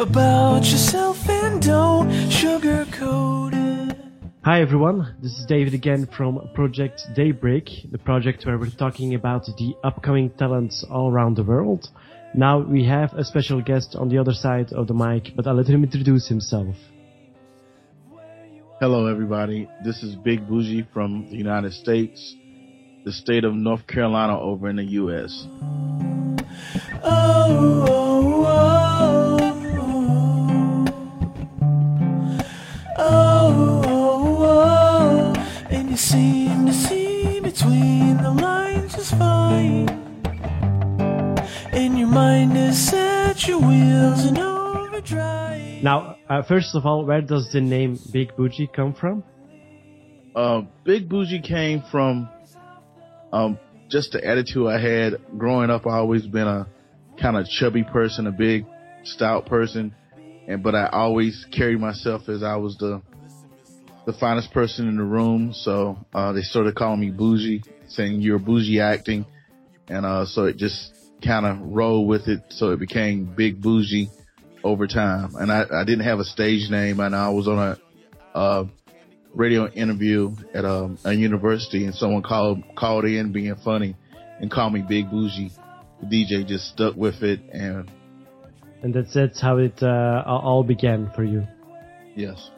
about yourself and don't sugarcoat it. Hi everyone, this is David again from Project Daybreak, the project where we're talking about the upcoming talents all around the world. Now we have a special guest on the other side of the mic, but I'll let him introduce himself. Hello everybody, this is Big Buji from the United States, the state of North Carolina over in the US. Oh, oh, oh, you seem to see between the lines just fine. And your mind is set your wheels in overdrive. Now, uh, first of all, where does the name Big Buji come from? Uh, Big Buji came from um, just the attitude I had growing up. I always been a kind of chubby person, a big, stout person, and but I always carried myself as I was the the finest person in the room. So uh, they started calling me bougie, saying you're bougie acting, and uh, so it just kind of rolled with it. So it became Big Buji over time. And I, I didn't have a stage name, and I was on a uh, radio interview at um, a university, and someone called called in being funny and called me Big Buji. The DJ just stuck with it, and And that's, that's how it uh, all began for you. yes,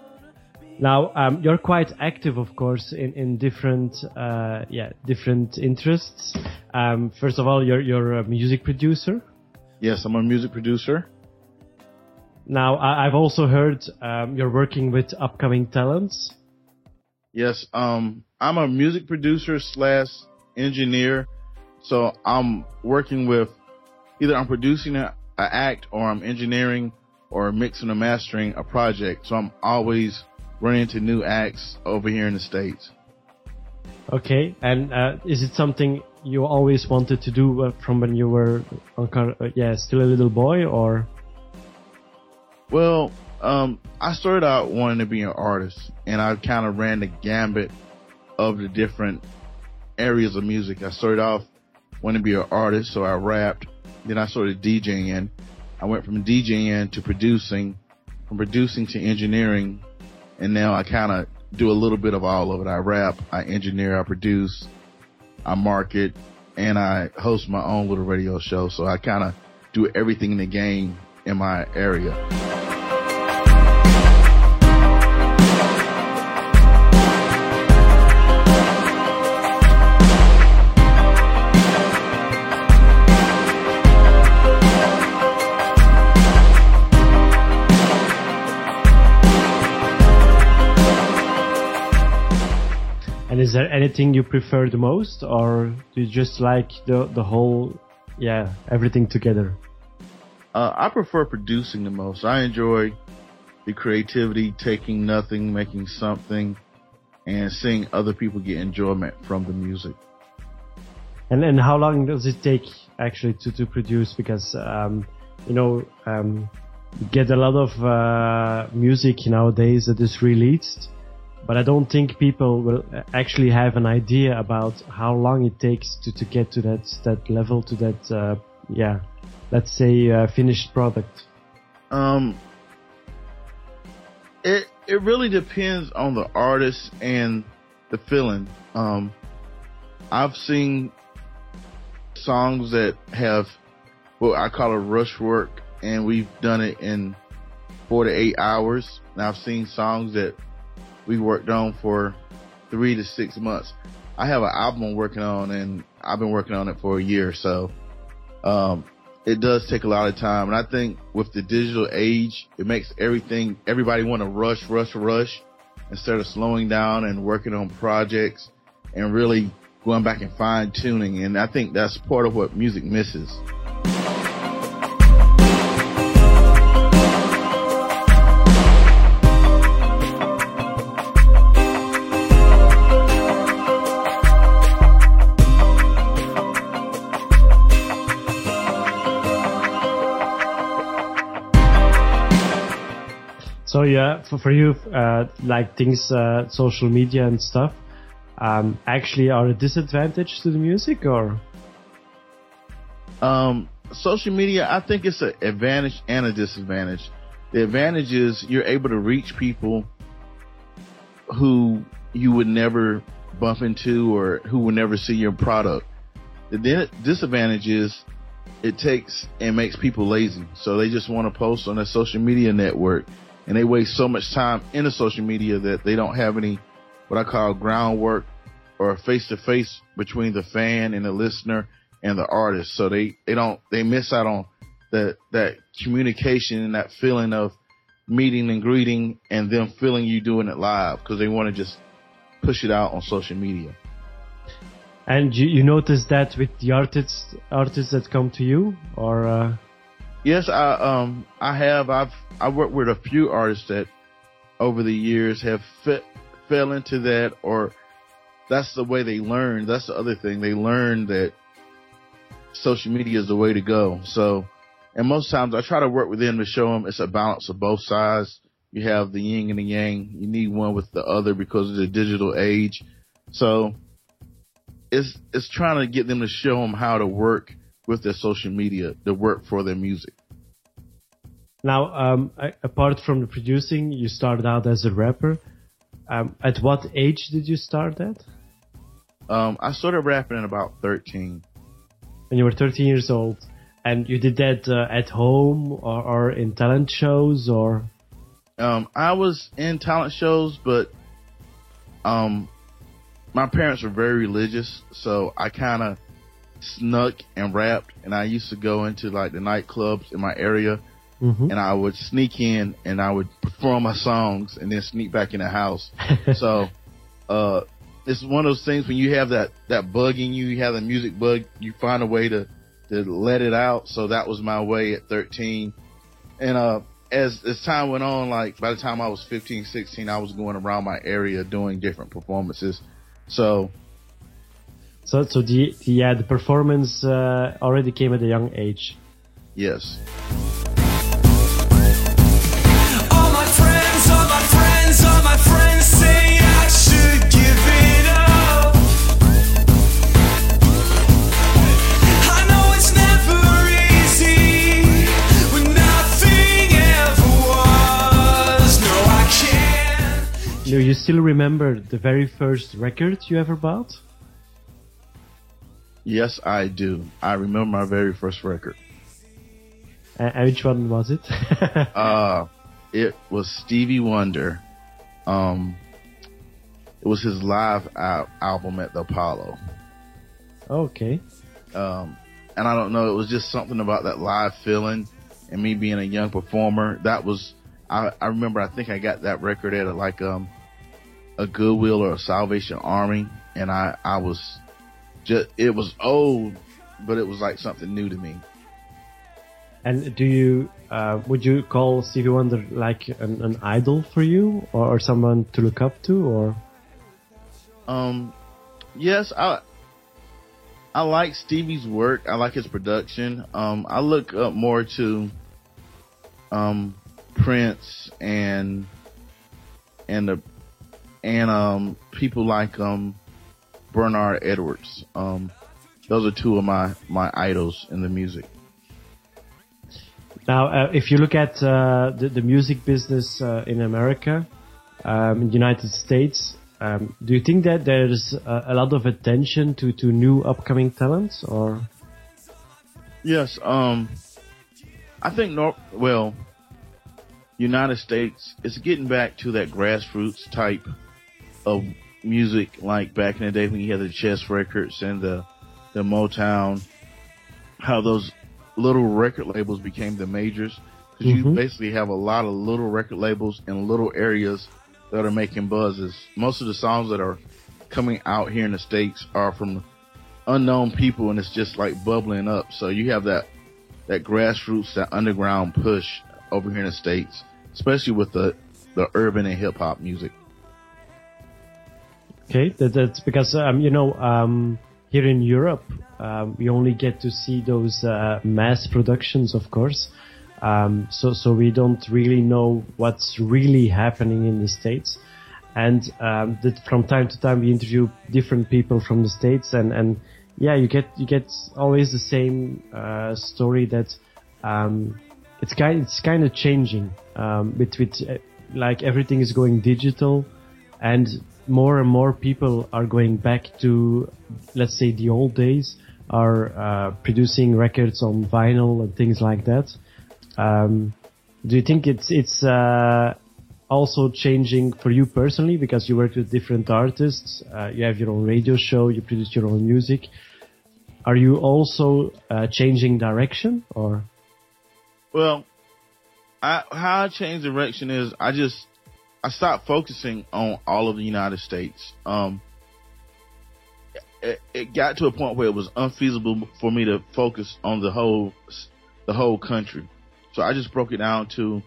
Now, um, you're quite active, of course, in, in different, uh, yeah, different interests. Um, first of all, you're, you're a music producer. yes, I'm a music producer. Now, I, I've also heard um, you're working with upcoming talents. Yes, um, I'm a music producer slash engineer. So I'm working with either I'm producing a, a act or I'm engineering or mixing or mastering a project. So I'm always running into new acts over here in the States. Okay, and uh, is it something you always wanted to do uh, from when you were, uh, uh, yeah, still a little boy, or? Well, um, I started out wanting to be an artist and I kind of ran the gambit of the different areas of music. I started off wanting to be an artist, so I rapped. Then I started DJing. I went from DJing to producing, from producing to engineering, and now I kind of do a little bit of all of it. I rap, I engineer, I produce, I market, and I host my own little radio show. So I kind of do everything in the game in my area. And is there anything you prefer the most, or do you just like the the whole, yeah, everything together? Uh, I prefer producing the most. I enjoy the creativity, taking nothing, making something, and seeing other people get enjoyment from the music. And and how long does it take actually to to produce? Because um, you know, um, you get a lot of uh, music nowadays that is released, but I don't think people will actually have an idea about how long it takes to to get to that that level, to that uh, yeah, let's say uh, finished product. Um, it it really depends on the artist and the feeling. Um, I've seen songs that have what I call a rush work, and we've done it in four to eight hours. And I've seen songs that we worked on for three to six months. I have an album I'm working on, and I've been working on it for a year. So, um, it does take a lot of time. And I think with the digital age, it makes everything, everybody want to rush, rush, rush instead of slowing down and working on projects and really going back and fine tuning. And I think that's part of what music misses. So yeah, for, for you, uh, like things, uh, social media and stuff, um, actually are a disadvantage to the music or? Um, social media, I think it's an advantage and a disadvantage. the advantage is you're able to reach people who you would never bump into or who will never see your product. The disadvantage is it takes and makes people lazy. So they just want to post on a social media network and they waste so much time in the social media that they don't have any what I call groundwork or face to face between the fan and the listener and the artist. So they, they don't, they miss out on that, that communication and that feeling of meeting and greeting and them feeling you doing it live because they want to just push it out on social media. And you, you notice that with the artists artists that come to you, or uh... yes, I um I have I've I worked with a few artists that over the years have fit, fell into that, or that's the way they learn. That's the other thing they learn that social media is the way to go. So, and most times I try to work with them to show them it's a balance of both sides. You have the yin and the yang. You need one with the other because of the digital age. So it's it's trying to get them to show them how to work with their social media to work for their music. Now, um, apart from the producing, you started out as a rapper. Um, at what age did you start that? Um, I started rapping at about 13. When you were 13 years old. And you did that uh, at home or, or, in talent shows or? Um, I was in talent shows, but um, my parents were very religious, so I kind of snuck and rapped, and I used to go into like the nightclubs in my area, mm-hmm. and I would sneak in and I would perform my songs and then sneak back in the house. so, uh, it's one of those things when you have that that bug in you, you have the music bug, you find a way to to let it out. So that was my way at 13, and uh, as as time went on, like by the time I was 15, 16, I was going around my area doing different performances so, so, so the, the yeah, the performance uh, already came at a young age. Yes. All my friends, all my friends, all my friends say I should give it up. I know it's never easy when nothing ever was. No, I can't. Do you still remember the very first record you ever bought? Yes, I do. I remember my very first record. Uh, which one was it? uh, it was Stevie Wonder. Um, it was his live al- album at the Apollo. Okay. Um, and I don't know, it was just something about that live feeling and me being a young performer. That was, I, I remember, I think I got that record at a, like, um, a Goodwill or a Salvation Army, and I I was just it was old, but it was like something new to me. And do you uh, would you call Stevie Wonder like an, an idol for you, or, or, someone to look up to, or? Um, yes, I I like Stevie's work. I like his production. Um, I look up more to um Prince and and the and um, people like um, Bernard Edwards. Um, those are two of my my idols in the music. Now, uh, if you look at uh, the, the, music business uh, in America, um, in the United States, um, do you think that there's a, a, lot of attention to, to new upcoming talents, or? Yes, um, I think North. Well, United States is getting back to that grassroots type of music like back in the day when you had the chess records and the the Motown, how those little record labels became the majors. Because mm-hmm. you basically have a lot of little record labels in little areas that are making buzzes. Most of the songs that are coming out here in the states are from unknown people, and it's just like bubbling up. So you have that that grassroots, that underground push over here in the states, especially with the the urban and hip hop music. Okay, that, that's because um, you know um, here in Europe um, we only get to see those uh, mass productions, of course. Um, so so we don't really know what's really happening in the states. And um, that from time to time we interview different people from the states, and, and yeah, you get you get always the same uh, story that um, it's kind it's kind of changing um, with with uh, like everything is going digital, and more and more people are going back to let's say the old days are uh, producing records on vinyl and things like that. Um, do you think it's it's uh, also changing for you personally because you work with different artists? Uh, you have your own radio show, you produce your own music. Are you also uh, changing direction or? Well, I, how I change direction is I just I stopped focusing on all of the United States. Um, it, it got to a point where it was unfeasible for me to focus on the whole the whole country. So I just broke it down to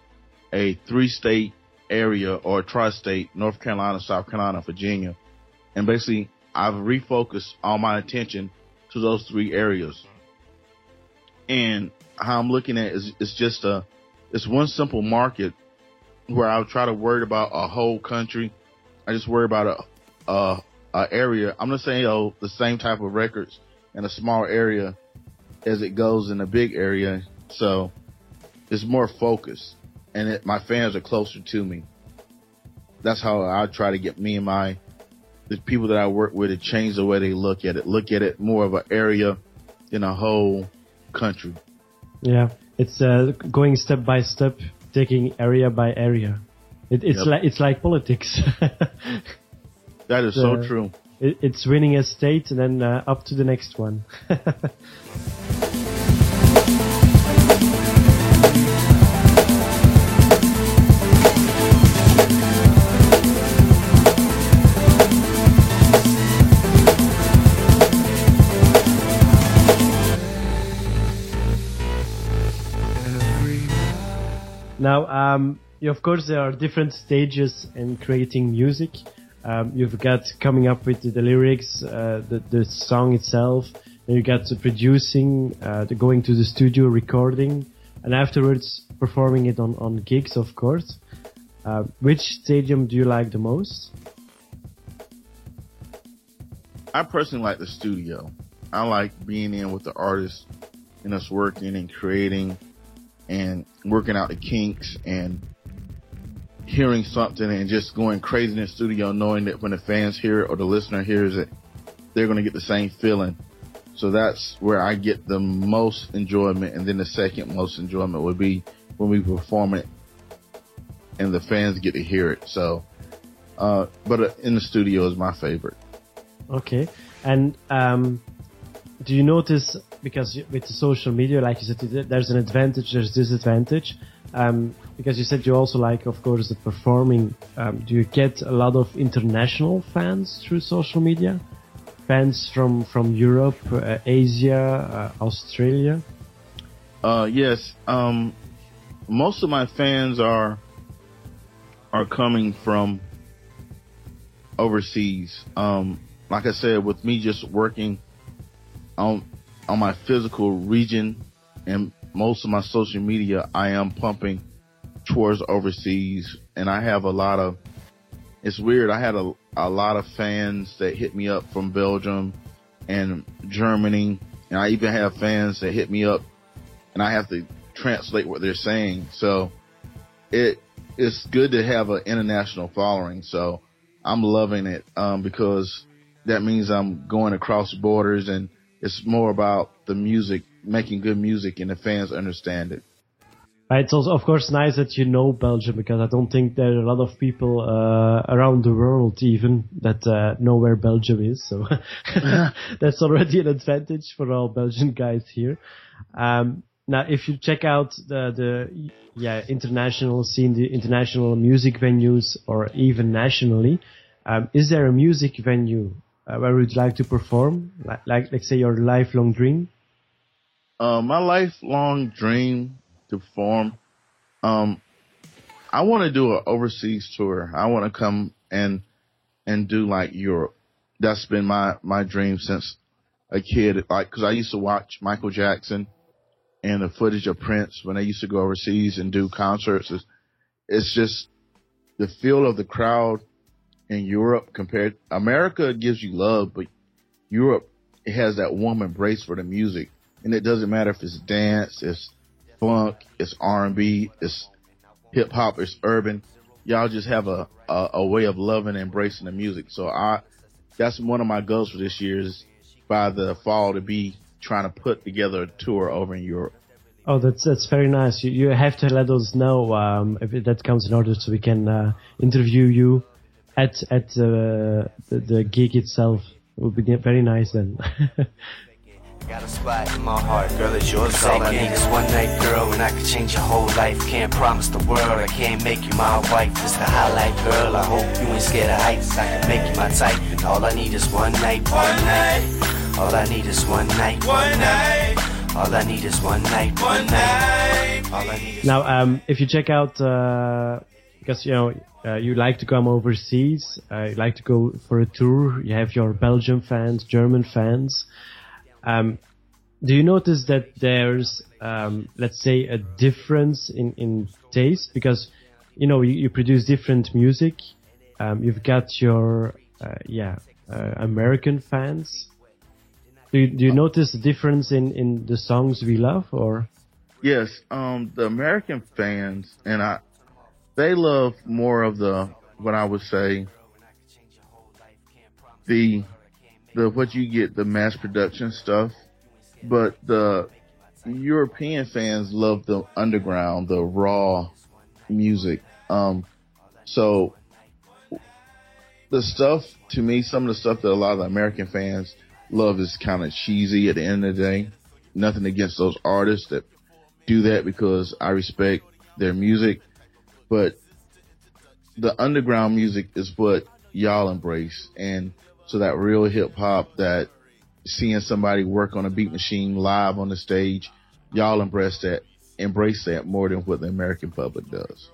a three state area or tri-state, North Carolina, South Carolina, Virginia. And basically I've refocused all my attention to those three areas. And how I'm looking at it is it's just a it's one simple market where I'll try to worry about a whole country. I just worry about a a, a area. I'm not saying oh the same type of records in a small area as it goes in a big area. So it's more focused, and it, my fans are closer to me. That's how I try to get me and my the people that I work with to change the way they look at it. Look at it more of an area than a whole country. Yeah, it's uh, going step by step, taking area by area. It, it's Yep. like it's like politics. That is Uh, so true. it, it's winning a state and then uh, up to the next one. Now, um, of course, there are different stages in creating music. Um, you've got coming up with the, lyrics, uh, the, the song itself. Then you got the producing, uh, the going to the studio, recording, and afterwards performing it on, on gigs, of course. Uh, which stadium do you like the most? I personally like the studio. I like being in with the artists and us working and creating and working out the kinks and hearing something and just going crazy in the studio knowing that when the fans hear it or the listener hears it, they're going to get the same feeling. So that's where I get the most enjoyment. And then the second most enjoyment would be when we perform it and the fans get to hear it. So, uh, but uh, in the studio is my favorite. Okay. And um, do you notice because with the social media, like you said, there's an advantage, there's disadvantage. Um, because you said you also like, of course, the performing. Um, do you get a lot of international fans through social media? Fans from from Europe, uh, Asia, uh, Australia. Uh, yes. Um, most of my fans are are coming from overseas. Um, like I said, with me just working on on my physical region and most of my social media, I am pumping towards overseas, and I have a lot of. It's weird. I had a a lot of fans that hit me up from Belgium and Germany, and I even have fans that hit me up and I have to translate what they're saying. So it it's good to have an international following. So I'm loving it um, because that means I'm going across borders, and it's more about the music, making good music, and the fans understand it. Uh, It's also, of course, nice that you know Belgium because I don't think there are a lot of people uh, around the world even that uh, know where Belgium is. So that's already an advantage for all Belgian guys here. Um, now, if you check out the, the yeah international scene, the international music venues, or even nationally, um, is there a music venue uh, where you'd like to perform, like, like let's say your lifelong dream? Uh, my lifelong dream to perform. Um, I want to do an overseas tour. I want to come and and do like Europe. That's been my my dream since a kid. Like, cause I used to watch Michael Jackson and the footage of Prince when they used to go overseas and do concerts. It's, it's just the feel of the crowd in Europe compared. America gives you love, but Europe it has that warm embrace for the music, and it doesn't matter if it's dance, it's funk, it's R and B, it's hip hop, it's urban. Y'all just have a, a, a way of loving and embracing the music. So I, that's one of my goals for this year is by the fall to be trying to put together a tour over in Europe. Oh, that's that's very nice. You, you have to let us know um, if that comes in order, so we can uh, interview you at at uh, the, the gig itself. It would be very nice then. Got a spot in my heart, girl, it's yours. All I need is one night, girl, and I can change your whole life. Can't promise the world, I can't make you my wife. It's the highlight, girl. I hope you ain't scared of heights. I can make you my type, and all I need is one night, one night. All I need is one night, one night. All I need is one night, one night. All I need is Now, um, if you check out, uh, because you know uh, you like to come overseas, uh, you like to go for a tour. You have your Belgian fans, German fans. Um, do you notice that there's, um, let's say, a difference in in taste because you know you, you produce different music. Um, you've got your uh, yeah uh, American fans. Do you, do you notice a difference in in the songs we love or? Yes, um, the American fans and I, they love more of the what I would say the the what you get the mass production stuff, but the European fans love the underground, the raw music. Um, so the stuff to me, some of the stuff that a lot of the American fans love is kind of cheesy at the end of the day. Nothing against those artists that do that because I respect their music, but the underground music is what y'all embrace. And so that real hip hop that seeing somebody work on a beat machine live on the stage, y'all embrace that, embrace that more than what the American public does.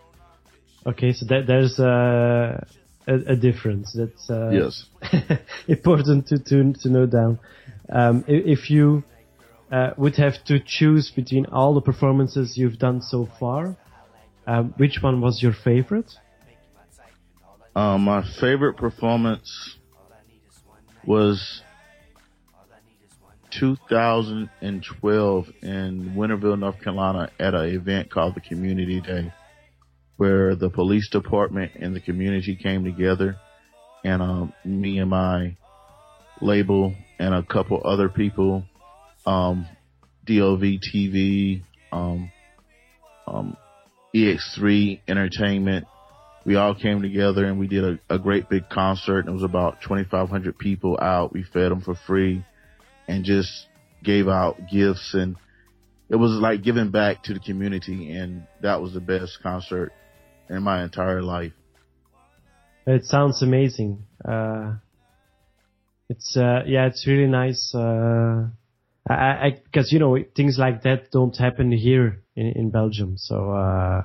Okay, so that there's uh, a, a difference. That's uh, Yes. important to, to to note down. Um, if you uh, would have to choose between all the performances you've done so far, um, which one was your favorite? Um, my favorite performance was 2012 in Winterville, North Carolina at an event called the Community Day where the police department and the community came together and, um, me and my label and a couple other people, um, DOV TV, um, um, EX3 Entertainment, we all came together and we did a, a great big concert. It was about 2,500 people out. We fed them for free and just gave out gifts and it was like giving back to the community. And that was the best concert in my entire life. It sounds amazing. Uh, it's uh, yeah, it's really nice. Uh, I because you know things like that don't happen here in, in Belgium, so uh,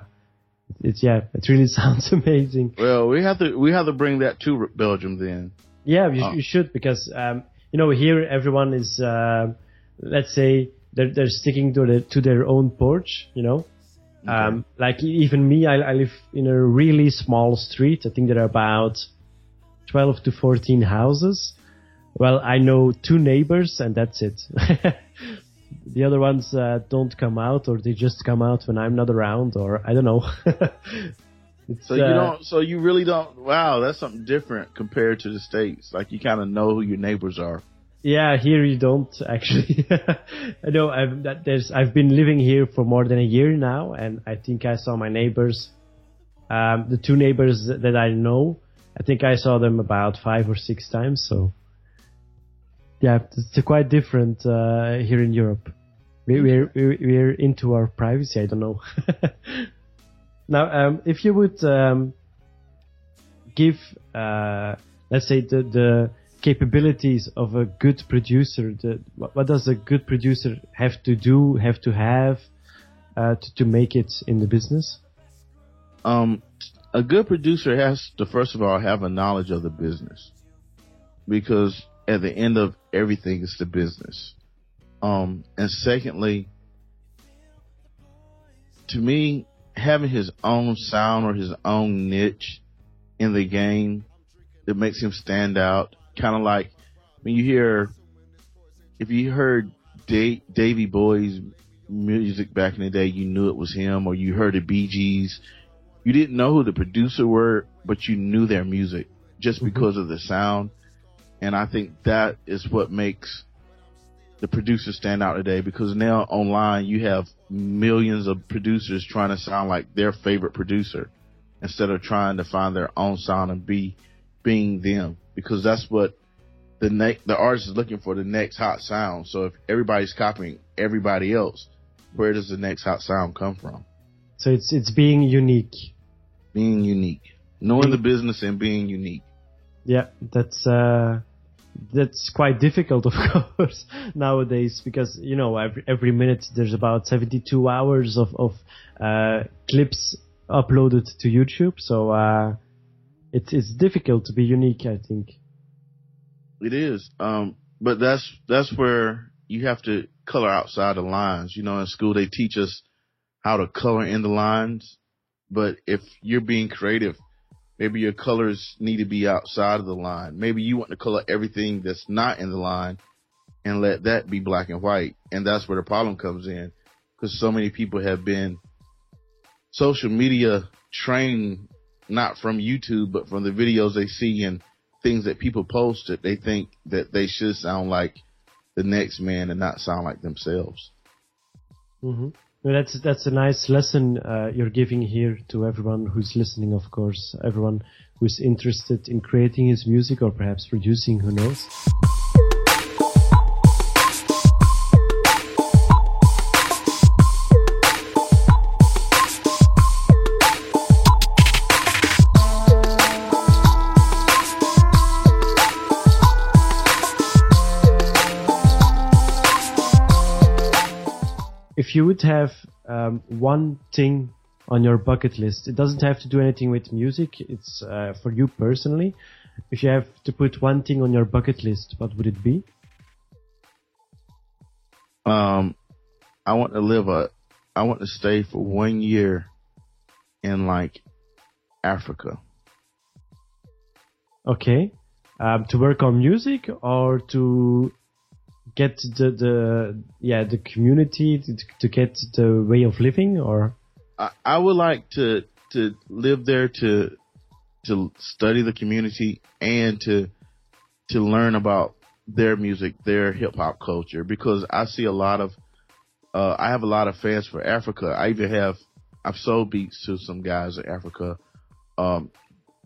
it's yeah, it really sounds amazing. Well, we have to, we have to bring that to Belgium then. Yeah, you, Oh. you should because um, you know here everyone is uh, let's say they're they're sticking to the to their own porch, you know. Um, like even me, I, I live in a really small street. I think there are about twelve to fourteen houses. Well, I know two neighbors and that's it. the other ones uh, don't come out, or they just come out when I'm not around, or I don't know. It's, So you uh, don't, so you really don't, wow, that's something different compared to the States. Like you kind of know who your neighbors are. Yeah, here you don't actually. I know I've that there's I've been living here for more than a year now, and I think I saw my neighbors, um, the two neighbors that that I know. I think I saw them about five or six times. So, yeah, it's quite different uh, here in Europe. We, we're we're into our privacy. I don't know. now, um, if you would um, give, uh, let's say, the the capabilities of a good producer. The, what, what does a good producer have to do, have to have uh, to, to make it in the business? Um, a good producer has to first of all have a knowledge of the business because at the end of everything is the business. Um, and secondly, to me, having his own sound or his own niche in the game that makes him stand out, kind of like when you hear, if you heard da- Davy Boy's music back in the day, you knew it was him, or you heard the Bee Gees. You didn't know who the producer were, but you knew their music just Mhm. because of the sound. And I think that is what makes the producers stand out today because now online you have millions of producers trying to sound like their favorite producer instead of trying to find their own sound and be being them because that's what the ne- the artist is looking for the next hot sound. So if everybody's copying everybody else, where does the next hot sound come from? So it's it's being unique. Being unique, knowing the business and being unique. Yeah, that's uh, that's quite difficult, of course, nowadays because you know every every minute there's about 72 hours of of uh, clips uploaded to YouTube, so uh, it's it's difficult to be unique. I think. It is. Um, but that's that's where you have to color outside the lines. You know, in school they teach us how to color in the lines, but if you're being creative, maybe your colors need to be outside of the line. Maybe you want to color everything that's not in the line and let that be black and white. And that's where the problem comes in because so many people have been social media trained not from YouTube, but from the videos they see and things that people post that they think that they should sound like the next man and not sound like themselves. hmm That's that's a nice lesson uh, you're giving here to everyone who's listening. Of course, everyone who's interested in creating his music or perhaps producing. Who knows? If you would have um, one thing on your bucket list, it doesn't have to do anything with music. It's uh, for you personally. If you have to put one thing on your bucket list, what would it be? Um, I want to live a, I want to stay for one year in like Africa. Okay, um, to work on music or to get the the yeah the community to, to get the way of living or I, I would like to to live there to to study the community and to to learn about their music, their hip hop culture because I see a lot of uh I have a lot of fans for Africa. I even have I've sold beats to some guys in Africa um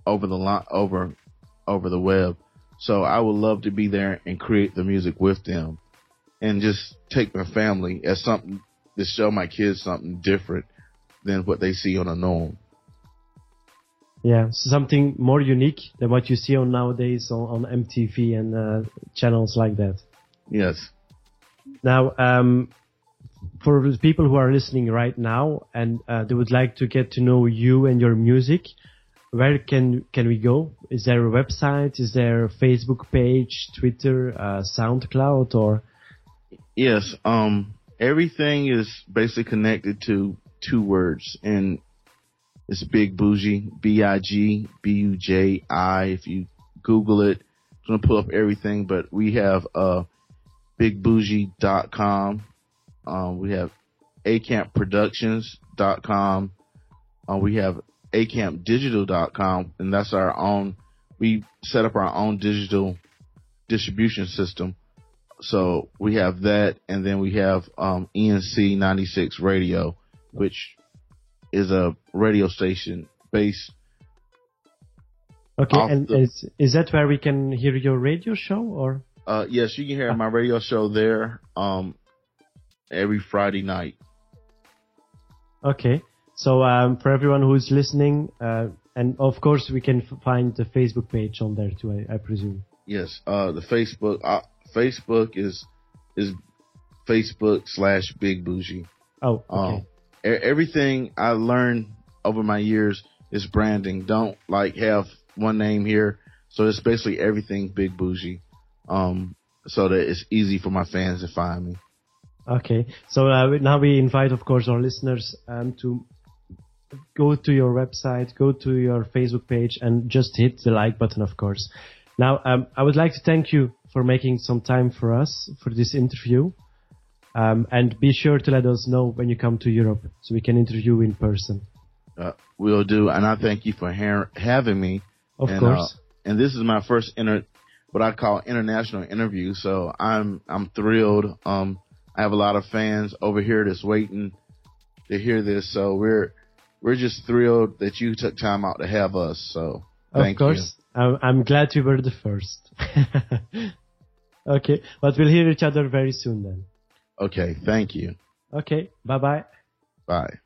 over the line over over the web. So I would love to be there and create the music with them and just take my family as something to show my kids something different than what they see on a norm. yeah something more unique than what you see on nowadays on, on MTV and uh, channels like that. Yes. Now, um, for the people who are listening right now and uh, they would like to get to know you and your music, where can can we go? Is there a website? Is there a Facebook page, Twitter, uh, SoundCloud, or Yes. Um, everything is basically connected to two words and it's Big Buji, B-I-G, B-U-J-I. If you Google it, it's to pull up everything, but we have, uh, bigbuji.com. Um, we have acampproductions.com. Uh, we have acampdigital.com and that's our own, we set up our own digital distribution system. So we have that, and then we have um, ENC 96 Radio, which is a radio station based. okay? And the- is is that where we can hear your radio show? Or Uh, yes, you can hear my radio show there um, every Friday night. okay, so um, for everyone who's listening, uh, and of course we can f- find the Facebook page on there too. I, I presume. Yes, uh, the Facebook uh, Facebook is is Facebook slash Big Buji. Oh, okay. Um, e- everything I learned over my years is branding. Don't like have one name here. So it's basically everything Big Buji. Um, so that it's easy for my fans to find me. Okay, so uh, now we invite, of course, our listeners um, to go to your website, go to your Facebook page, and just hit the like button, of course. Now, um, I would like to thank you for making some time for us for this interview. Um, and be sure to let us know when you come to Europe so we can interview in person. Uh, will do. And I thank you for ha- having me. Of and, course. Uh, and this is my first inter, what I call international interview. So I'm, I'm thrilled. Um, I have a lot of fans over here that's waiting to hear this. So we're, we're just thrilled that you took time out to have us. So thank of course. you. I'm, I'm glad you were the first. okay. But we'll hear each other very soon then. Okay. Thank you. Okay. Bye bye. Bye.